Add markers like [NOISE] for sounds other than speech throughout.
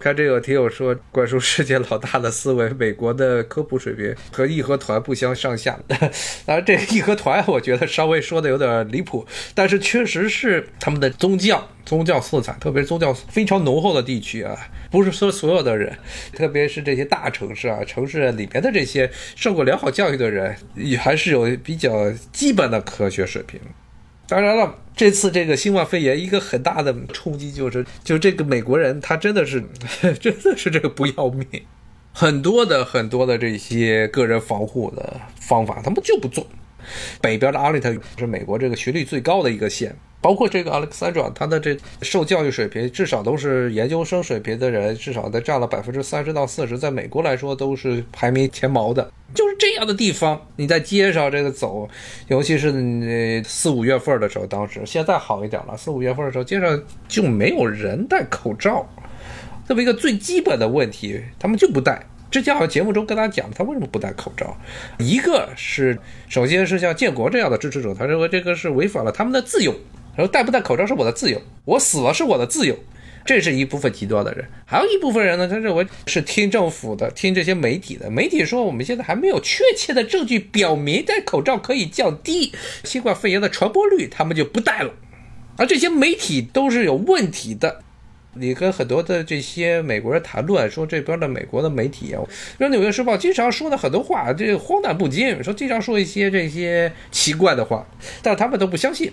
看这个听友说，灌输世界老大的思维，美国的科普水平和义和团不相上下。当然，这个义和团我觉得稍微说的有点离谱，但是确实是他们的宗教宗教色彩，特别是宗教非常浓厚的地区啊，不是说所有的人，特别是这些大城市啊，城市里边的这些受过良好教育的人，也还是有比较基本的科学水平。当然了，这次这个新冠肺炎一个很大的冲击就是，就这个美国人他真的是，[LAUGHS] 真的是这个不要命，很多的很多的这些个人防护的方法他们就不做。北边的阿利特是美国这个学历最高的一个县。包括这个 Alexandra，他的这受教育水平至少都是研究生水平的人，至少在占了百分之三十到四十，在美国来说都是排名前茅的。就这样的地方，你在街上这个走，尤其是你四五月份的时候，当时现在好一点了，四五月份的时候街上就没有人戴口罩，这么一个最基本的问题，他们就不戴。之前好像节目中跟大家讲，他为什么不戴口罩？一个是首先是像建国这样的支持者，他认为这个是违反了他们的自由。然后戴不戴口罩是我的自由，我死了是我的自由，这是一部分极端的人。还有一部分人呢，他认为是听政府的，听这些媒体的。媒体说我们现在还没有确切的证据表明戴口罩可以降低新冠肺炎的传播率，他们就不戴了。而这些媒体都是有问题的。你跟很多的这些美国人谈论说，这边的美国的媒体啊，说《纽约时报》经常说的很多话，这荒诞不经，说经常说一些这些奇怪的话，但他们都不相信。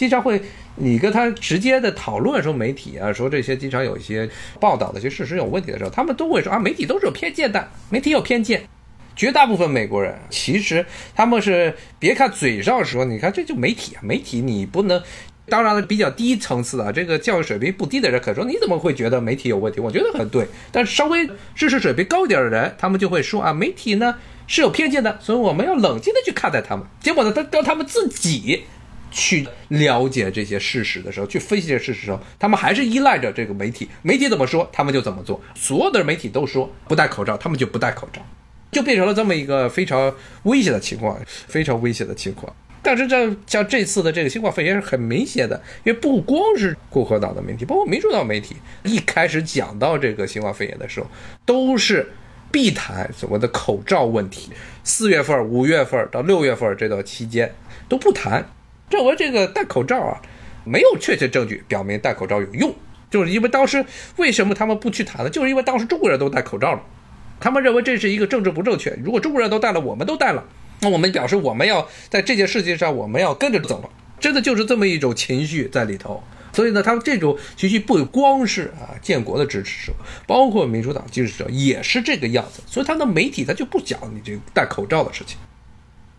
经常会，你跟他直接的讨论说媒体啊，说这些经常有一些报道的一些事实有问题的时候，他们都会说啊，媒体都是有偏见的，媒体有偏见。绝大部分美国人其实他们是别看嘴上说，你看这就媒体啊，媒体你不能，当然了，比较低层次的这个教育水平不低的人，可说你怎么会觉得媒体有问题？我觉得很对。但稍微知识水平高一点的人，他们就会说啊，媒体呢是有偏见的，所以我们要冷静的去看待他们。结果呢，他当他们自己。去了解这些事实的时候，去分析这些事实的时候，他们还是依赖着这个媒体。媒体怎么说，他们就怎么做。所有的媒体都说不戴口罩，他们就不戴口罩，就变成了这么一个非常危险的情况，非常危险的情况。但是这像这次的这个新冠肺炎是很明显的，因为不光是共和党的媒体，包括民主党媒体，一开始讲到这个新冠肺炎的时候，都是必谈所谓的口罩问题。四月份、五月份到六月份这段期间都不谈。认为这个戴口罩啊，没有确切证据表明戴口罩有用，就是因为当时为什么他们不去谈呢？就是因为当时中国人都戴口罩了，他们认为这是一个政治不正确。如果中国人都戴了，我们都戴了，那我们表示我们要在这件事情上我们要跟着走了，真的就是这么一种情绪在里头。所以呢，他们这种情绪不光是啊建国的支持者，包括民主党支持者也是这个样子。所以他的媒体他就不讲你这戴口罩的事情。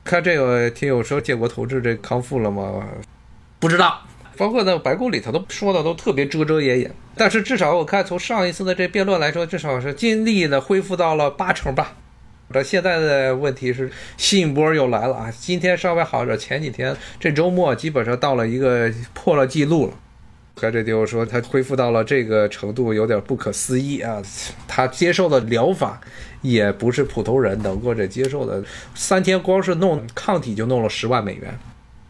看这个听友说建国同志这康复了吗？不知道。包括那白宫里头都说的都特别遮遮掩掩。但是至少我看从上一次的这辩论来说，至少是尽力的恢复到了八成吧。这现在的问题是新一波又来了啊！今天稍微好点，前几天这周末基本上到了一个破了记录了。看这听友说他恢复到了这个程度，有点不可思议啊！他接受的疗法。也不是普通人能够这接受的，三天光是弄抗体就弄了十万美元，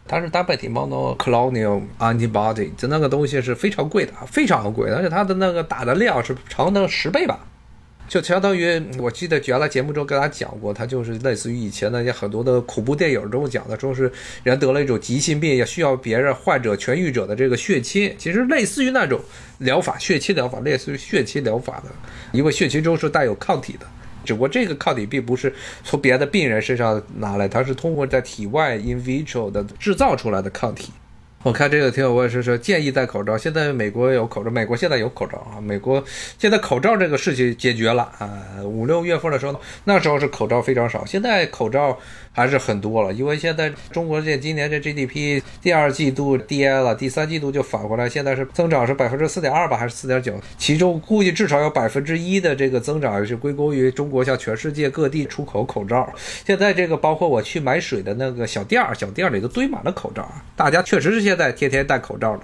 它是单倍体 monoclonal antibody，就那个东西是非常贵的，非常贵，而且它的那个打的量是长的十倍吧。就相当于我记得原来节目中跟大家讲过，它就是类似于以前那些很多的恐怖电影中讲的，说是人得了一种急性病，也需要别人患者痊愈者的这个血清，其实类似于那种疗法，血清疗法，类似于血清疗法的，因为血清中是带有抗体的，只不过这个抗体并不是从别的病人身上拿来，它是通过在体外 in vitro 的制造出来的抗体。我看这个挺有问题，说建议戴口罩。现在美国有口罩，美国现在有口罩啊。美国现在口罩这个事情解决了啊。五六月份的时候，那时候是口罩非常少，现在口罩。还是很多了，因为现在中国这今年这 GDP 第二季度跌了，第三季度就反过来，现在是增长是百分之四点二吧，还是四点九？其中估计至少有百分之一的这个增长是归功于中国向全世界各地出口口罩。现在这个包括我去买水的那个小店儿，小店儿里都堆满了口罩，大家确实是现现在天天戴口罩了。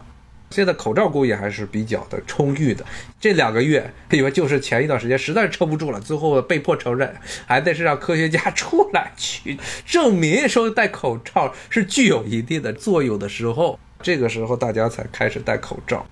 现在口罩供应还是比较的充裕的，这两个月因为就是前一段时间实在是撑不住了，最后被迫承认，还得是让科学家出来去证明说戴口罩是具有一定的作用的时候，这个时候大家才开始戴口罩。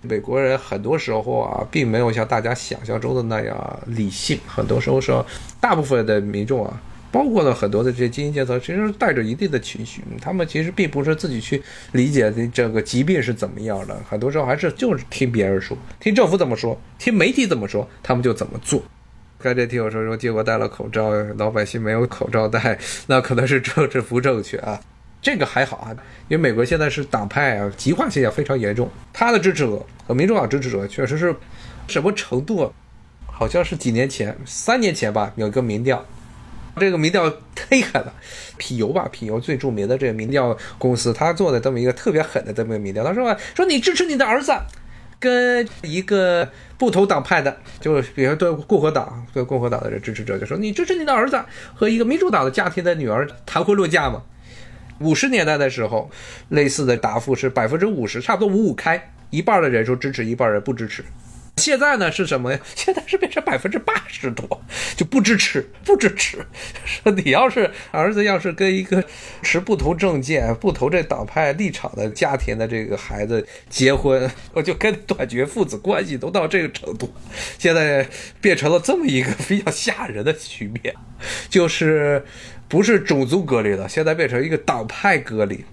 美国人很多时候啊，并没有像大家想象中的那样理性。很多时候说大部分的民众啊，包括了很多的这些精英阶层，其实带着一定的情绪。他们其实并不是自己去理解这个疾病是怎么样的，很多时候还是就是听别人说，听政府怎么说，听媒体怎么说，他们就怎么做。刚才听我说说，结果戴了口罩，老百姓没有口罩戴，那可能是政治不正确啊。这个还好啊，因为美国现在是党派啊极化现象非常严重，他的支持者和民主党支持者确实是什么程度？好像是几年前，三年前吧，有一个民调，这个民调忒狠了，皮尤吧，皮尤最著名的这个民调公司，他做的这么一个特别狠的这么一个民调，他说说你支持你的儿子，跟一个不同党派的，就比如对共和党对共和党的这支持者就说你支持你的儿子和一个民主党的家庭的女儿谈婚论嫁吗？五十年代的时候，类似的答复是百分之五十，差不多五五开，一半的人说支持，一半人不支持。现在呢是什么呀？[LAUGHS] 现在是变成百分之八十多，就不支持，不支持。说你要是儿子要是跟一个持不同政见、不同这党派立场的家庭的这个孩子结婚，我就跟断绝父子关系，都到这个程度。现在变成了这么一个比较吓人的局面，就是。不是种族隔离了，现在变成一个党派隔离。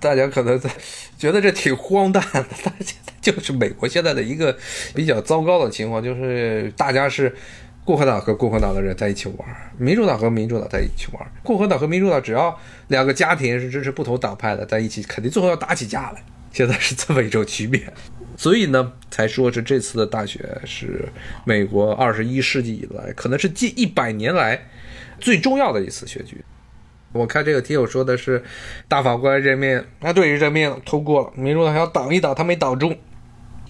大家可能在觉得这挺荒诞的，但现在就是美国现在的一个比较糟糕的情况，就是大家是共和党和共和党的人在一起玩，民主党和民主党在一起玩。共和党和民主党只要两个家庭是支持不同党派的在一起，肯定最后要打起架来。现在是这么一种局面，所以呢，才说是这次的大选是美国二十一世纪以来，可能是近一百年来。最重要的一次选举，我看这个听友说的是大法官任命，啊，对，任命通过了，民主党要挡一挡，他没挡住。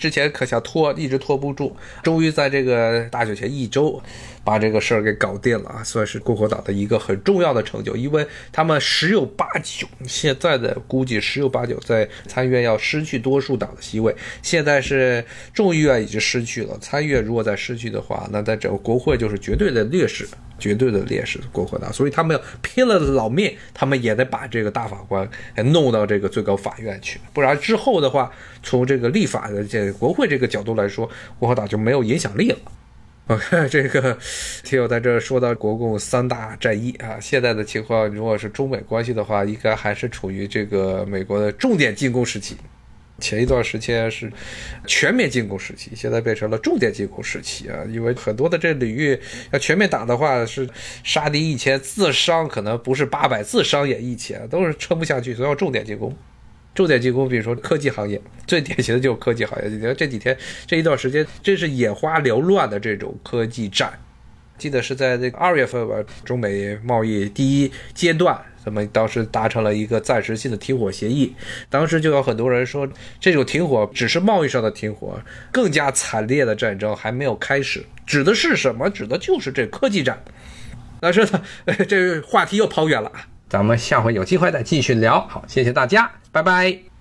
之前可想拖，一直拖不住，终于在这个大选前一周，把这个事儿给搞定了啊，算是共和党的一个很重要的成就，因为他们十有八九，现在的估计十有八九在参议院要失去多数党的席位，现在是众议院已经失去了，参议院如果再失去的话，那在整个国会就是绝对的劣势。绝对的劣势，共和党，所以他们要拼了老命，他们也得把这个大法官弄到这个最高法院去，不然之后的话，从这个立法的这国会这个角度来说，共和党就没有影响力了。我 [LAUGHS] 看这个听友在这说到国共三大战役啊，现在的情况，如果是中美关系的话，应该还是处于这个美国的重点进攻时期。前一段时间是全面进攻时期，现在变成了重点进攻时期啊！因为很多的这领域要全面打的话，是杀敌一千，自伤可能不是八百，自伤也一千，都是撑不下去，所以要重点进攻。重点进攻，比如说科技行业，最典型的就是科技行业。你看这几天这一段时间，真是眼花缭乱的这种科技战。记得是在这个二月份吧，中美贸易第一阶段，他们当时达成了一个暂时性的停火协议。当时就有很多人说，这种停火只是贸易上的停火，更加惨烈的战争还没有开始。指的是什么？指的就是这科技战。但是呢，[LAUGHS] 这话题又跑远了，咱们下回有机会再继续聊。好，谢谢大家，拜拜。